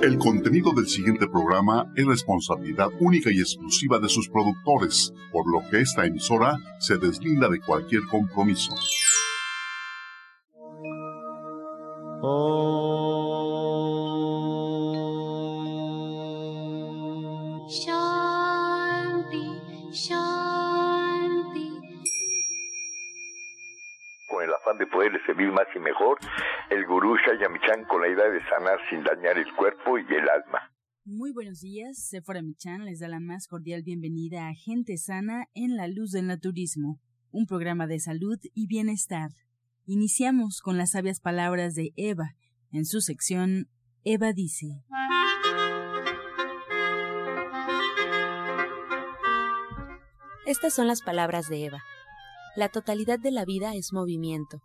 El contenido del siguiente programa es responsabilidad única y exclusiva de sus productores, por lo que esta emisora se deslinda de cualquier compromiso. Con el afán de poderle servir más y mejor, Shayamichan con la idea de sanar sin dañar el cuerpo y el alma. Muy buenos días, Sephora Michan les da la más cordial bienvenida a Gente Sana en la Luz del Naturismo, un programa de salud y bienestar. Iniciamos con las sabias palabras de Eva, en su sección Eva dice. Estas son las palabras de Eva. La totalidad de la vida es movimiento,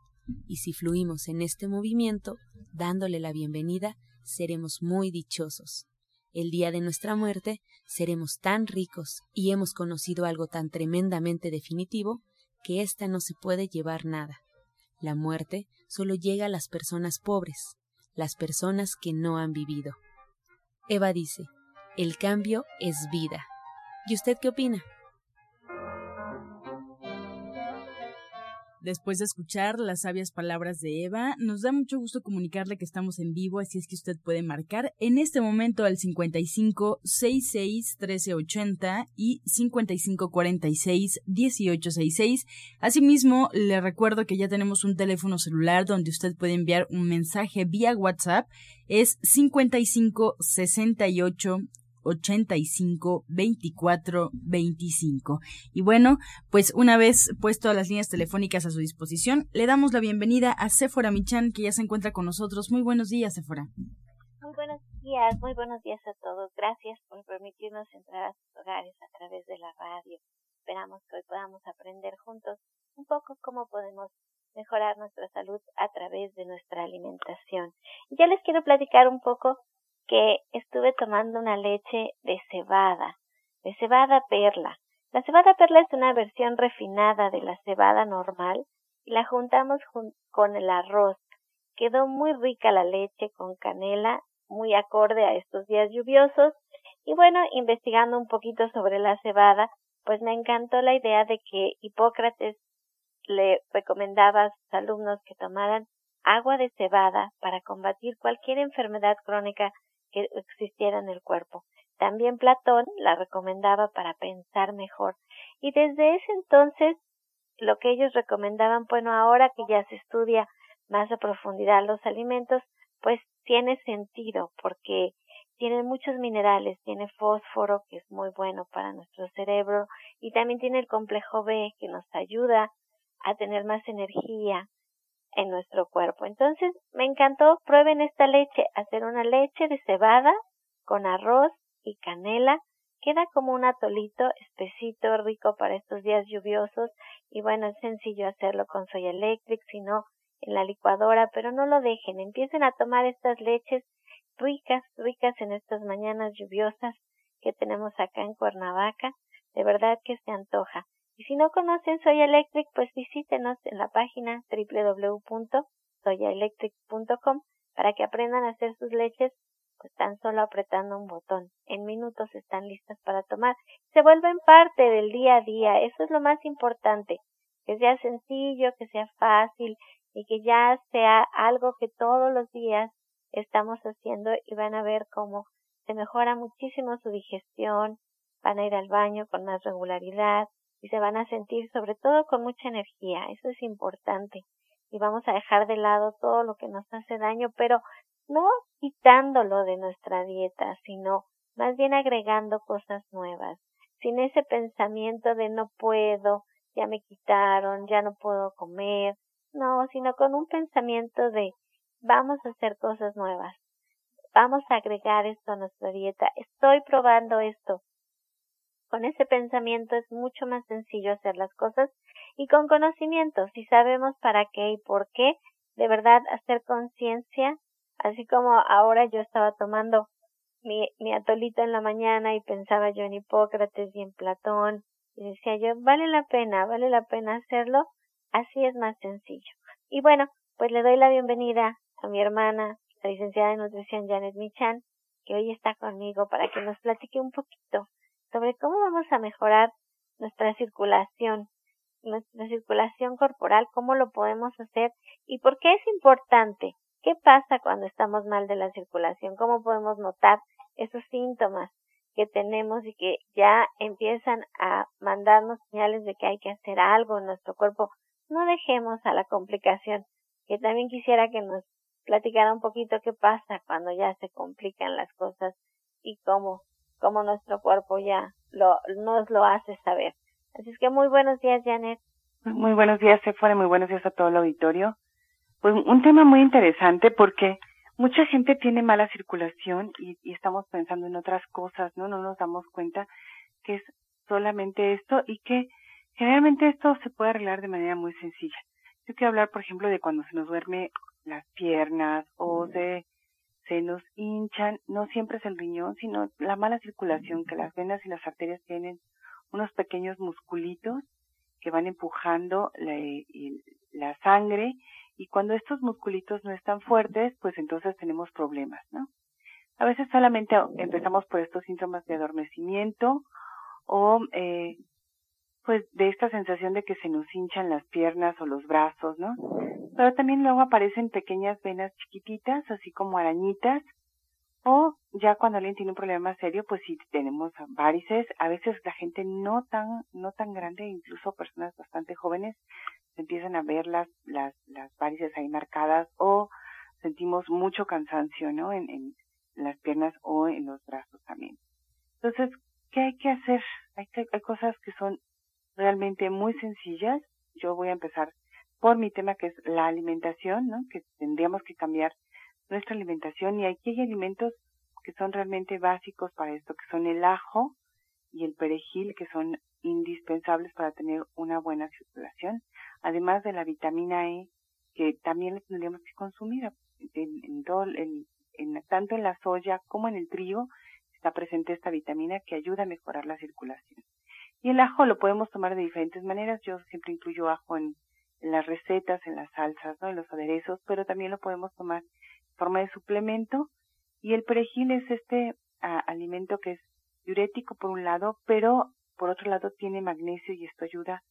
y si fluimos en este movimiento, dándole la bienvenida, seremos muy dichosos. El día de nuestra muerte seremos tan ricos y hemos conocido algo tan tremendamente definitivo que ésta no se puede llevar nada. La muerte solo llega a las personas pobres, las personas que no han vivido. Eva dice, el cambio es vida. ¿Y usted qué opina? Después de escuchar las sabias palabras de Eva, nos da mucho gusto comunicarle que estamos en vivo, así es que usted puede marcar en este momento al 55 66 1380 y 55 46 1866. Asimismo, le recuerdo que ya tenemos un teléfono celular donde usted puede enviar un mensaje vía WhatsApp. Es 55 68 85 24 25. Y bueno, pues una vez puesto las líneas telefónicas a su disposición, le damos la bienvenida a Sephora Michan, que ya se encuentra con nosotros. Muy buenos días, Sephora. Muy buenos días, muy buenos días a todos. Gracias por permitirnos entrar a sus hogares a través de la radio. Esperamos que hoy podamos aprender juntos un poco cómo podemos mejorar nuestra salud a través de nuestra alimentación. Ya les quiero platicar un poco que estuve tomando una leche de cebada, de cebada perla. La cebada perla es una versión refinada de la cebada normal y la juntamos con el arroz. Quedó muy rica la leche con canela, muy acorde a estos días lluviosos. Y bueno, investigando un poquito sobre la cebada, pues me encantó la idea de que Hipócrates le recomendaba a sus alumnos que tomaran agua de cebada para combatir cualquier enfermedad crónica que existiera en el cuerpo. También Platón la recomendaba para pensar mejor. Y desde ese entonces, lo que ellos recomendaban, bueno, ahora que ya se estudia más a profundidad los alimentos, pues tiene sentido porque tiene muchos minerales, tiene fósforo que es muy bueno para nuestro cerebro y también tiene el complejo B que nos ayuda a tener más energía, en nuestro cuerpo. Entonces, me encantó, prueben esta leche, hacer una leche de cebada con arroz y canela. Queda como un atolito espesito, rico para estos días lluviosos y bueno, es sencillo hacerlo con soya electric, sino en la licuadora, pero no lo dejen, empiecen a tomar estas leches ricas, ricas en estas mañanas lluviosas que tenemos acá en Cuernavaca, de verdad que se antoja. Y si no conocen Soya Electric, pues visítenos en la página www.soyaelectric.com para que aprendan a hacer sus leches pues tan solo apretando un botón. En minutos están listas para tomar. Se vuelven parte del día a día. Eso es lo más importante. Que sea sencillo, que sea fácil y que ya sea algo que todos los días estamos haciendo y van a ver cómo se mejora muchísimo su digestión, van a ir al baño con más regularidad, y se van a sentir sobre todo con mucha energía. Eso es importante. Y vamos a dejar de lado todo lo que nos hace daño, pero no quitándolo de nuestra dieta, sino más bien agregando cosas nuevas, sin ese pensamiento de no puedo, ya me quitaron, ya no puedo comer, no, sino con un pensamiento de vamos a hacer cosas nuevas, vamos a agregar esto a nuestra dieta, estoy probando esto, con ese pensamiento es mucho más sencillo hacer las cosas y con conocimiento, si sabemos para qué y por qué, de verdad hacer conciencia, así como ahora yo estaba tomando mi, mi atolito en la mañana y pensaba yo en Hipócrates y en Platón y decía yo, vale la pena, vale la pena hacerlo, así es más sencillo. Y bueno, pues le doy la bienvenida a mi hermana, la licenciada de nutrición Janet Michan, que hoy está conmigo para que nos platique un poquito sobre cómo vamos a mejorar nuestra circulación, nuestra circulación corporal, cómo lo podemos hacer y por qué es importante. ¿Qué pasa cuando estamos mal de la circulación? ¿Cómo podemos notar esos síntomas que tenemos y que ya empiezan a mandarnos señales de que hay que hacer algo en nuestro cuerpo? No dejemos a la complicación, que también quisiera que nos platicara un poquito qué pasa cuando ya se complican las cosas y cómo, cómo nuestro cuerpo ya lo, nos lo hace saber. Así es que muy buenos días, Janet. Muy buenos días, Sephora, muy buenos días a todo el auditorio. Pues un tema muy interesante porque mucha gente tiene mala circulación y, y estamos pensando en otras cosas, ¿no? No nos damos cuenta que es solamente esto y que generalmente esto se puede arreglar de manera muy sencilla. Yo quiero hablar, por ejemplo, de cuando se nos duerme las piernas o de se nos hinchan, no siempre es el riñón, sino la mala circulación, que las venas y las arterias tienen unos pequeños musculitos que van empujando la, la sangre y cuando estos musculitos no están fuertes, pues entonces tenemos problemas, ¿no? A veces solamente empezamos por estos síntomas de adormecimiento o eh, pues de esta sensación de que se nos hinchan las piernas o los brazos, ¿no? Pero también luego aparecen pequeñas venas chiquititas, así como arañitas, o ya cuando alguien tiene un problema serio, pues si tenemos varices, a veces la gente no tan, no tan grande, incluso personas bastante jóvenes, empiezan a ver las, las, las varices ahí marcadas o sentimos mucho cansancio, ¿no? En, en las piernas o en los brazos también. Entonces, ¿qué hay que hacer? Hay, que, hay cosas que son realmente muy sencillas. Yo voy a empezar por mi tema que es la alimentación, ¿no? Que tendríamos que cambiar nuestra alimentación y aquí hay alimentos que son realmente básicos para esto, que son el ajo y el perejil, que son indispensables para tener una buena circulación, además de la vitamina E, que también tendríamos que consumir en, todo en, tanto en la soya como en el trigo está presente esta vitamina que ayuda a mejorar la circulación. Y el ajo lo podemos tomar de diferentes maneras. Yo siempre incluyo ajo en, las recetas, en las salsas, ¿no? en los aderezos, pero también lo podemos tomar en forma de suplemento. Y el perejil es este alimento que es diurético por un lado, pero por otro lado tiene magnesio y esto ayuda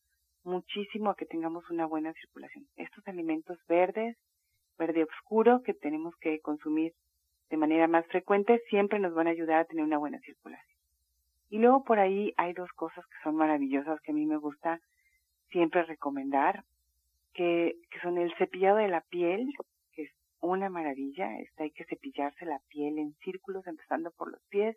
muchísimo a que tengamos una buena circulación. Estos alimentos verdes, verde oscuro que tenemos que consumir de manera más frecuente siempre nos van a ayudar a tener una buena circulación. Y luego por ahí hay dos cosas que son maravillosas que a mí me gusta siempre recomendar, que, que son el cepillado de la piel, que es una maravilla, está hay que cepillarse la piel en círculos, empezando por los pies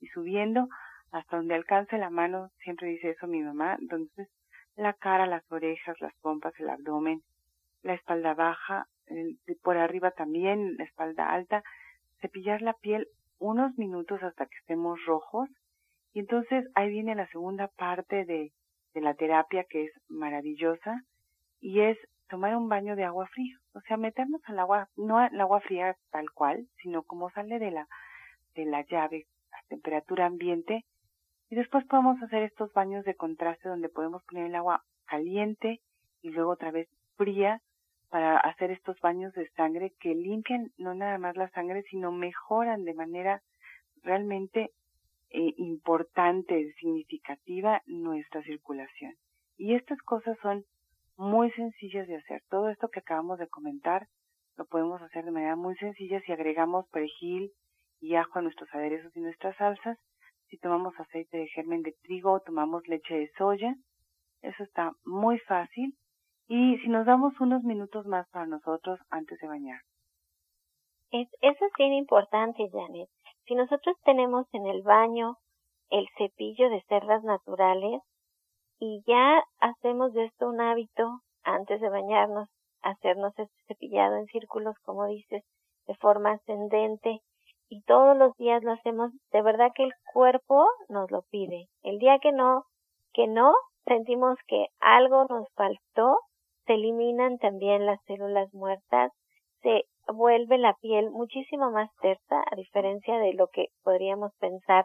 y subiendo hasta donde alcance la mano, siempre dice eso mi mamá, entonces la cara, las orejas, las pompas, el abdomen, la espalda baja, por arriba también, la espalda alta, cepillar la piel unos minutos hasta que estemos rojos y entonces ahí viene la segunda parte de, de la terapia que es maravillosa y es tomar un baño de agua fría. O sea, meternos al agua, no al agua fría tal cual, sino como sale de la, de la llave a temperatura ambiente. Y después podemos hacer estos baños de contraste donde podemos poner el agua caliente y luego otra vez fría para hacer estos baños de sangre que limpian no nada más la sangre, sino mejoran de manera realmente eh, importante, significativa nuestra circulación. Y estas cosas son muy sencillas de hacer. Todo esto que acabamos de comentar lo podemos hacer de manera muy sencilla si agregamos perejil y ajo a nuestros aderezos y nuestras salsas. Si tomamos aceite de germen de trigo o tomamos leche de soya, eso está muy fácil. Y si nos damos unos minutos más para nosotros antes de bañar. Es, eso es bien importante, Janet. Si nosotros tenemos en el baño el cepillo de cerdas naturales y ya hacemos de esto un hábito antes de bañarnos, hacernos este cepillado en círculos, como dices, de forma ascendente y todos los días lo hacemos, de verdad que el cuerpo nos lo pide. El día que no, que no, sentimos que algo nos faltó, se eliminan también las células muertas, se vuelve la piel muchísimo más tersa, a diferencia de lo que podríamos pensar.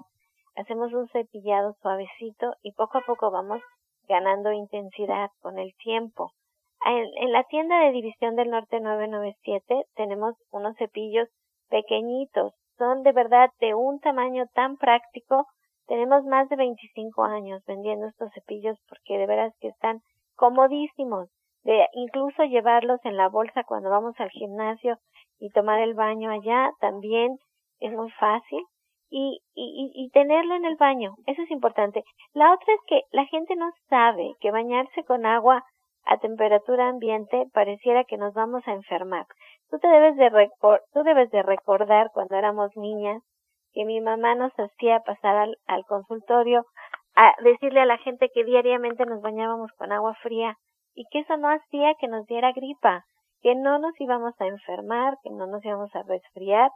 Hacemos un cepillado suavecito y poco a poco vamos ganando intensidad con el tiempo. En, la tienda de División del Norte 997 tenemos unos cepillos pequeñitos, son de verdad de un tamaño tan práctico. Tenemos más de 25 años vendiendo estos cepillos porque de veras que están comodísimos de incluso llevarlos en la bolsa cuando vamos al gimnasio y tomar el baño allá también es muy fácil y, y, y tenerlo en el baño, eso es importante. La otra es que la gente no sabe que bañarse con agua a temperatura ambiente pareciera que nos vamos a enfermar. Tú te debes de tú debes de recordar cuando éramos niñas que mi mamá nos hacía pasar al, al consultorio a decirle a la gente que diariamente nos bañábamos con agua fría y que eso no hacía que nos diera gripa, que no nos íbamos a enfermar, que no nos íbamos a resfriar,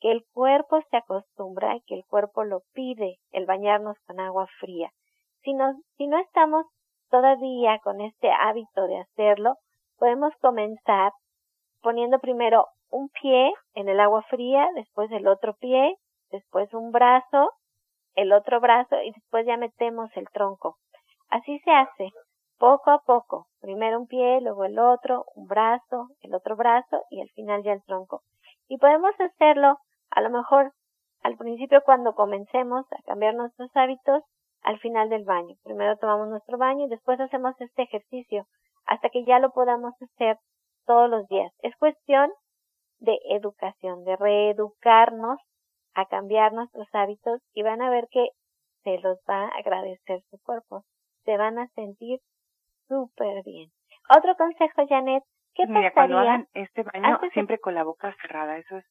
que el cuerpo se acostumbra y que el cuerpo lo pide, el bañarnos con agua fría. Si, no, si no estamos todavía con este hábito de hacerlo, podemos comenzar poniendo primero un pie en el agua fría, después el otro pie, después un brazo, el otro brazo y después ya metemos el tronco. Así se hace poco a poco, primero un pie, luego el otro, un brazo, el otro brazo y al final ya el tronco. Y podemos hacerlo a lo mejor al principio cuando comencemos a cambiar nuestros hábitos, al final del baño. Primero tomamos nuestro baño y después hacemos este ejercicio hasta que ya lo podamos hacer todos los días. Es cuestión de educación, de reeducarnos a cambiar nuestros hábitos y van a ver que se los va a agradecer su cuerpo. Se van a sentir súper bien. Otro consejo, Janet, ¿qué Mira, cuando hagan este baño, siempre con la boca cerrada, eso es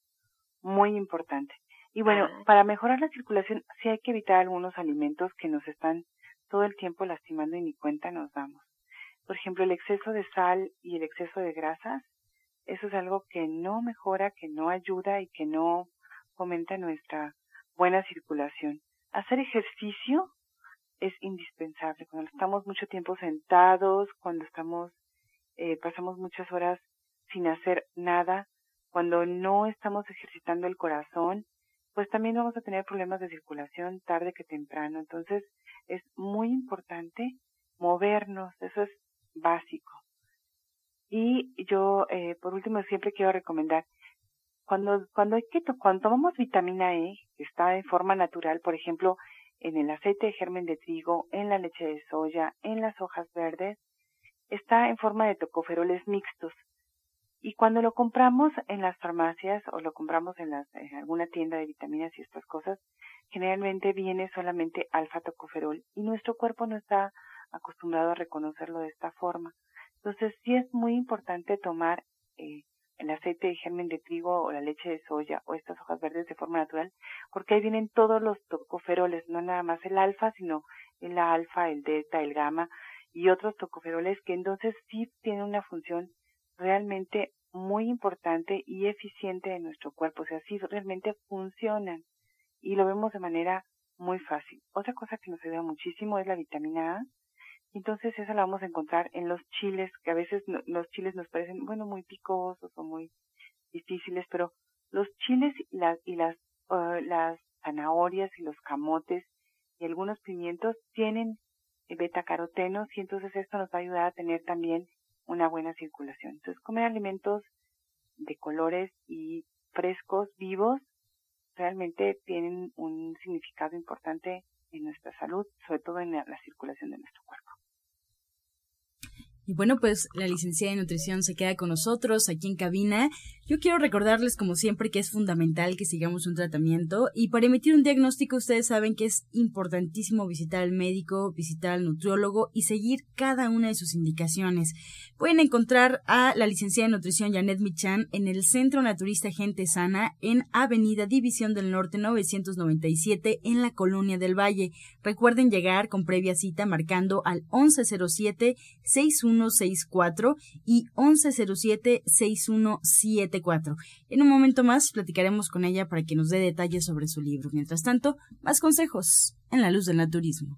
muy importante. Y bueno, ah. para mejorar la circulación, sí hay que evitar algunos alimentos que nos están todo el tiempo lastimando y ni cuenta nos damos. Por ejemplo, el exceso de sal y el exceso de grasas, eso es algo que no mejora, que no ayuda y que no fomenta nuestra buena circulación. Hacer ejercicio es indispensable. Cuando estamos mucho tiempo sentados, cuando estamos, eh, pasamos muchas horas sin hacer nada, cuando no estamos ejercitando el corazón, pues también vamos a tener problemas de circulación tarde que temprano. Entonces es muy importante movernos, eso es básico. Y yo, eh, por último, siempre quiero recomendar, cuando, cuando hay que, cuando tomamos vitamina E, que está en forma natural, por ejemplo, en el aceite de germen de trigo, en la leche de soya, en las hojas verdes, está en forma de tocoferoles mixtos. Y cuando lo compramos en las farmacias o lo compramos en, las, en alguna tienda de vitaminas y estas cosas, generalmente viene solamente alfa tocoferol y nuestro cuerpo no está acostumbrado a reconocerlo de esta forma. Entonces sí es muy importante tomar eh, el aceite de germen de trigo o la leche de soya o estas hojas verdes de forma natural, porque ahí vienen todos los tocoferoles, no nada más el alfa, sino el alfa, el delta, el gamma y otros tocoferoles que entonces sí tienen una función realmente muy importante y eficiente en nuestro cuerpo, o sea, sí realmente funcionan y lo vemos de manera muy fácil. Otra cosa que nos ayuda muchísimo es la vitamina A, entonces esa la vamos a encontrar en los chiles, que a veces los chiles nos parecen, bueno, muy picosos o muy difíciles, pero los chiles y las, y las, uh, las zanahorias y los camotes y algunos pimientos tienen betacarotenos y entonces esto nos va a ayudar a tener también una buena circulación. Entonces comer alimentos de colores y frescos, vivos, realmente tienen un significado importante en nuestra salud, sobre todo en la circulación de nuestro cuerpo. Y bueno, pues la licenciada de nutrición se queda con nosotros aquí en cabina. Yo quiero recordarles, como siempre, que es fundamental que sigamos un tratamiento y para emitir un diagnóstico ustedes saben que es importantísimo visitar al médico, visitar al nutriólogo y seguir cada una de sus indicaciones. Pueden encontrar a la licenciada de nutrición Janet Michan en el Centro Naturista Gente Sana en Avenida División del Norte 997 en la Colonia del Valle. Recuerden llegar con previa cita marcando al 1107 61 6164 y 1107-6174. En un momento más platicaremos con ella para que nos dé detalles sobre su libro. Mientras tanto, más consejos en la luz del naturismo.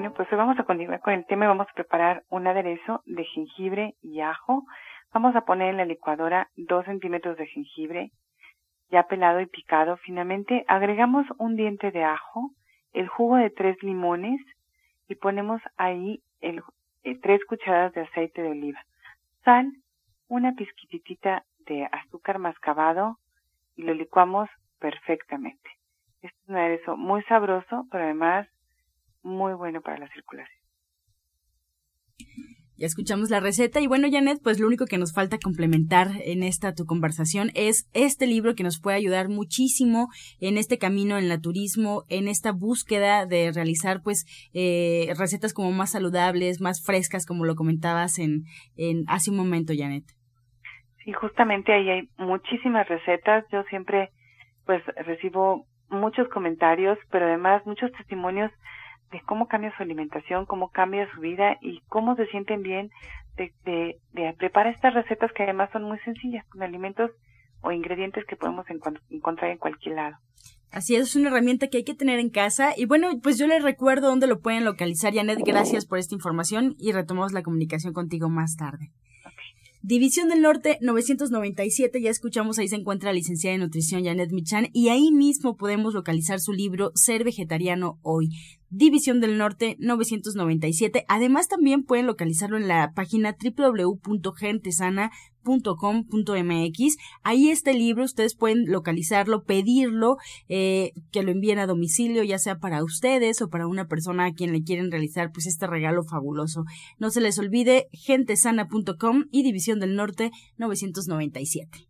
Bueno, pues hoy vamos a continuar con el tema vamos a preparar un aderezo de jengibre y ajo. Vamos a poner en la licuadora dos centímetros de jengibre ya pelado y picado finamente. Agregamos un diente de ajo, el jugo de tres limones y ponemos ahí el, eh, tres cucharadas de aceite de oliva, sal, una pizquitita de azúcar mascabado y lo licuamos perfectamente. Este es un aderezo muy sabroso, pero además muy bueno para la circulación. Ya escuchamos la receta y bueno, Janet, pues lo único que nos falta complementar en esta tu conversación es este libro que nos puede ayudar muchísimo en este camino en el turismo, en esta búsqueda de realizar pues eh, recetas como más saludables, más frescas, como lo comentabas en, en hace un momento, Janet. Sí, justamente ahí hay muchísimas recetas. Yo siempre pues recibo muchos comentarios, pero además muchos testimonios de cómo cambia su alimentación, cómo cambia su vida y cómo se sienten bien de, de, de preparar estas recetas que además son muy sencillas, con alimentos o ingredientes que podemos encontrar en cualquier lado. Así es, es una herramienta que hay que tener en casa. Y bueno, pues yo les recuerdo dónde lo pueden localizar. Janet, gracias por esta información y retomamos la comunicación contigo más tarde. División del Norte 997, ya escuchamos, ahí se encuentra la licenciada de nutrición Janet Michan y ahí mismo podemos localizar su libro Ser Vegetariano Hoy. División del Norte 997. Además también pueden localizarlo en la página www.gentesana.com.mx. Ahí está el libro, ustedes pueden localizarlo, pedirlo, eh, que lo envíen a domicilio, ya sea para ustedes o para una persona a quien le quieren realizar pues este regalo fabuloso. No se les olvide gentesana.com y División del Norte 997.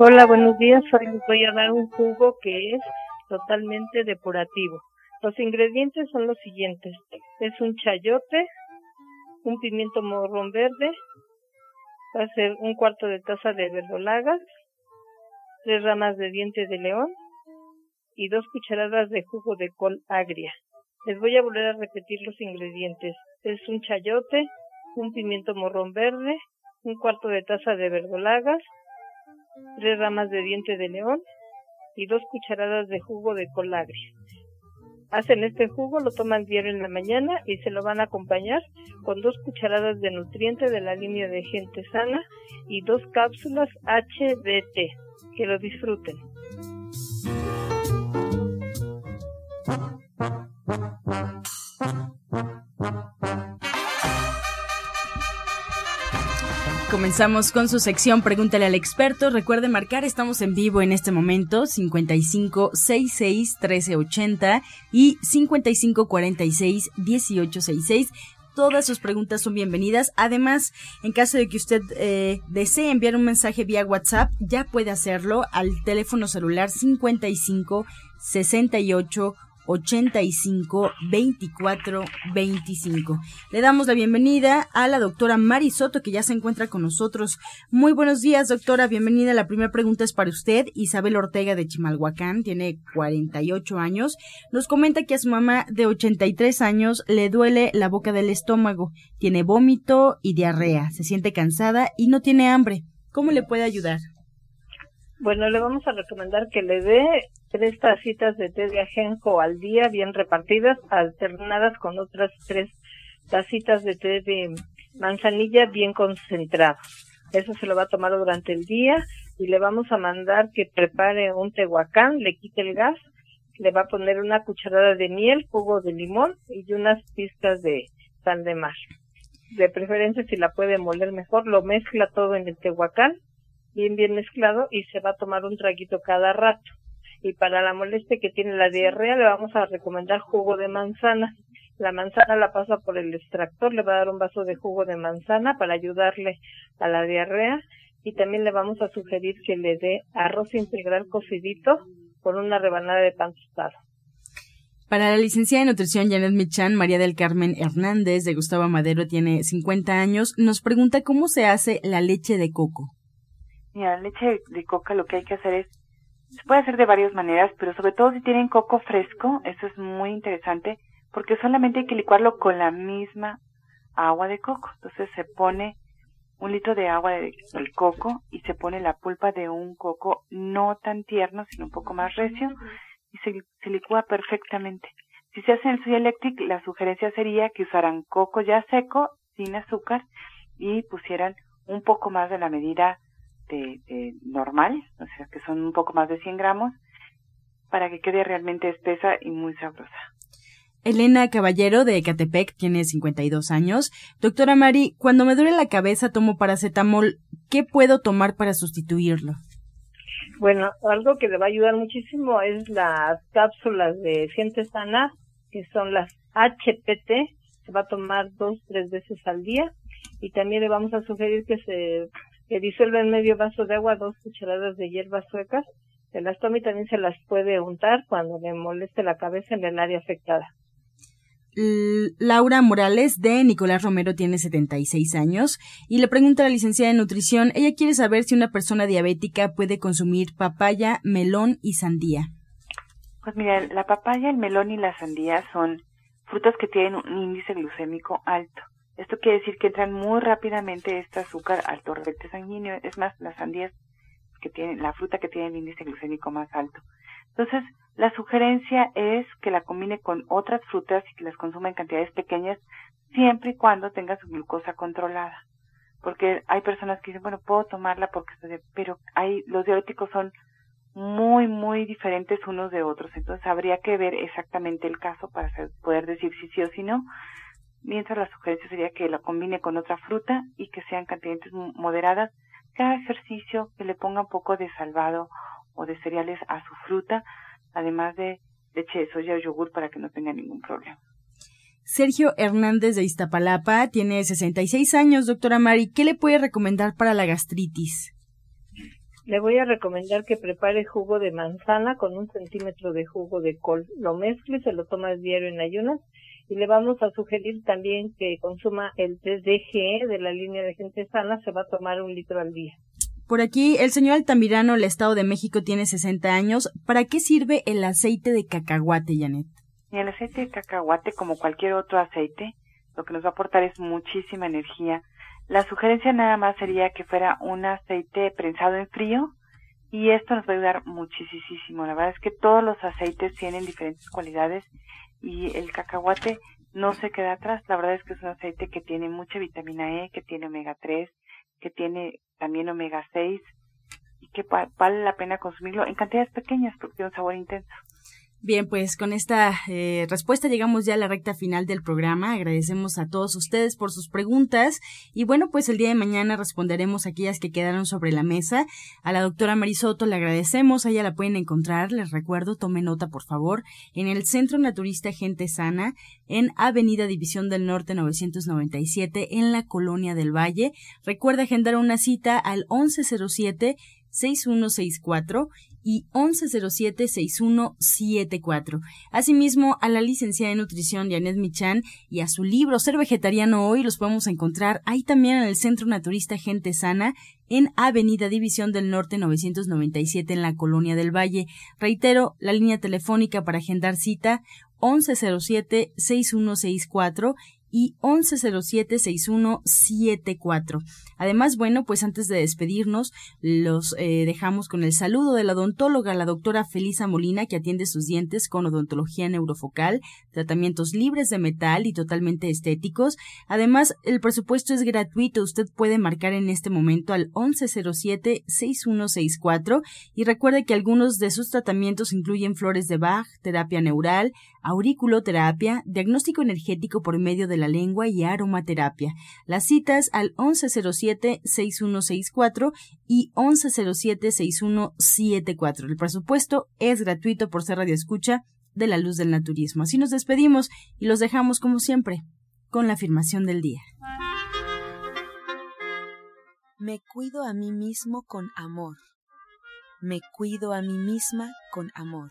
Hola, buenos días. Hoy les voy a dar un jugo que es totalmente depurativo. Los ingredientes son los siguientes. Es un chayote, un pimiento morrón verde, va a ser un cuarto de taza de verdolagas, tres ramas de diente de león y dos cucharadas de jugo de col agria. Les voy a volver a repetir los ingredientes. Es un chayote, un pimiento morrón verde, un cuarto de taza de verdolagas, tres ramas de diente de león y dos cucharadas de jugo de colagre. Hacen este jugo, lo toman diario en la mañana y se lo van a acompañar con dos cucharadas de nutriente de la línea de gente sana y dos cápsulas HDT. Que lo disfruten. Comenzamos con su sección Pregúntale al experto. Recuerde marcar, estamos en vivo en este momento, 55 66 1380 y 55 46 1866 todas sus preguntas son bienvenidas. Además, en caso de que usted eh, desee enviar un mensaje vía WhatsApp, ya puede hacerlo al teléfono celular 55 68 85 24 25. Le damos la bienvenida a la doctora Mari Soto, que ya se encuentra con nosotros. Muy buenos días, doctora. Bienvenida. La primera pregunta es para usted. Isabel Ortega de Chimalhuacán, tiene 48 años. Nos comenta que a su mamá de 83 años le duele la boca del estómago, tiene vómito y diarrea, se siente cansada y no tiene hambre. ¿Cómo le puede ayudar? Bueno, le vamos a recomendar que le dé tres tacitas de té de ajenjo al día, bien repartidas, alternadas con otras tres tacitas de té de manzanilla bien concentrado. Eso se lo va a tomar durante el día y le vamos a mandar que prepare un tehuacán, le quite el gas, le va a poner una cucharada de miel, jugo de limón y unas pizcas de sal de mar. De preferencia, si la puede moler mejor, lo mezcla todo en el tehuacán bien bien mezclado y se va a tomar un traguito cada rato. Y para la molestia que tiene la diarrea le vamos a recomendar jugo de manzana. La manzana la pasa por el extractor, le va a dar un vaso de jugo de manzana para ayudarle a la diarrea y también le vamos a sugerir que le dé arroz integral cocidito con una rebanada de pan tostado. Para la licenciada de nutrición Janet Michan, María del Carmen Hernández de Gustavo Madero tiene 50 años, nos pregunta cómo se hace la leche de coco. Mira, leche de coca lo que hay que hacer es, se puede hacer de varias maneras, pero sobre todo si tienen coco fresco, eso es muy interesante, porque solamente hay que licuarlo con la misma agua de coco. Entonces se pone un litro de agua del coco y se pone la pulpa de un coco no tan tierno, sino un poco más recio, y se, se licúa perfectamente. Si se hace en el Soy Electric, la sugerencia sería que usaran coco ya seco, sin azúcar, y pusieran un poco más de la medida de, normal, o sea que son un poco más de 100 gramos, para que quede realmente espesa y muy sabrosa. Elena Caballero de Ecatepec tiene 52 años. Doctora Mari, cuando me duele la cabeza tomo paracetamol, ¿qué puedo tomar para sustituirlo? Bueno, algo que le va a ayudar muchísimo es las cápsulas de Siente Sana, que son las HPT, se va a tomar dos, tres veces al día y también le vamos a sugerir que se que disuelve en medio vaso de agua dos cucharadas de hierbas suecas. Se las toma y también se las puede untar cuando le moleste la cabeza en el área afectada. Laura Morales de Nicolás Romero tiene 76 años y le pregunta a la licenciada de nutrición, ella quiere saber si una persona diabética puede consumir papaya, melón y sandía. Pues mira, la papaya, el melón y la sandía son frutas que tienen un índice glucémico alto. Esto quiere decir que entran muy rápidamente este azúcar al torrente sanguíneo. Es más, las sandías que tienen, la fruta que tiene el índice glucémico más alto. Entonces, la sugerencia es que la combine con otras frutas y que las consuma en cantidades pequeñas, siempre y cuando tenga su glucosa controlada. Porque hay personas que dicen, bueno, puedo tomarla porque estoy, pero hay, los diabéticos son muy, muy diferentes unos de otros. Entonces, habría que ver exactamente el caso para poder decir si sí o si no mientras la sugerencia sería que la combine con otra fruta y que sean cantidades moderadas. Cada ejercicio que le ponga un poco de salvado o de cereales a su fruta, además de leche de soya o yogur para que no tenga ningún problema. Sergio Hernández de Iztapalapa tiene 66 años, doctora Mari. ¿Qué le puede recomendar para la gastritis? Le voy a recomendar que prepare jugo de manzana con un centímetro de jugo de col. Lo mezcle, se lo toma diario en ayunas y le vamos a sugerir también que consuma el TDG de la línea de gente sana, se va a tomar un litro al día. Por aquí, el señor Altamirano, el Estado de México, tiene 60 años. ¿Para qué sirve el aceite de cacahuate, Janet? el aceite de cacahuate, como cualquier otro aceite, lo que nos va a aportar es muchísima energía. La sugerencia nada más sería que fuera un aceite prensado en frío y esto nos va a ayudar muchísimo. La verdad es que todos los aceites tienen diferentes cualidades y el cacahuate no se queda atrás. La verdad es que es un aceite que tiene mucha vitamina E, que tiene omega 3, que tiene también omega 6 y que vale la pena consumirlo en cantidades pequeñas porque tiene un sabor intenso. Bien, pues con esta eh, respuesta llegamos ya a la recta final del programa. Agradecemos a todos ustedes por sus preguntas y bueno, pues el día de mañana responderemos aquellas que quedaron sobre la mesa. A la doctora Marisoto le agradecemos, a ella la pueden encontrar, les recuerdo, tome nota por favor, en el Centro Naturista Gente Sana, en Avenida División del Norte 997, en la Colonia del Valle. Recuerda agendar una cita al 1107 6164 y 1107-6174. Asimismo, a la licenciada en nutrición Janet Michan y a su libro Ser Vegetariano Hoy los podemos encontrar ahí también en el Centro Naturista Gente Sana en Avenida División del Norte 997 en la Colonia del Valle. Reitero, la línea telefónica para agendar cita 1107-6164 y 1107-6174. Además, bueno, pues antes de despedirnos, los eh, dejamos con el saludo de la odontóloga, la doctora Felisa Molina, que atiende sus dientes con odontología neurofocal, tratamientos libres de metal y totalmente estéticos. Además, el presupuesto es gratuito. Usted puede marcar en este momento al 1107-6164 y recuerde que algunos de sus tratamientos incluyen flores de Bach, terapia neural, auriculoterapia, diagnóstico energético por medio de la lengua y aromaterapia. Las citas al 1107-6164 y 1107-6174. El presupuesto es gratuito por ser radio escucha de la luz del naturismo. Así nos despedimos y los dejamos como siempre con la afirmación del día. Me cuido a mí mismo con amor. Me cuido a mí misma con amor.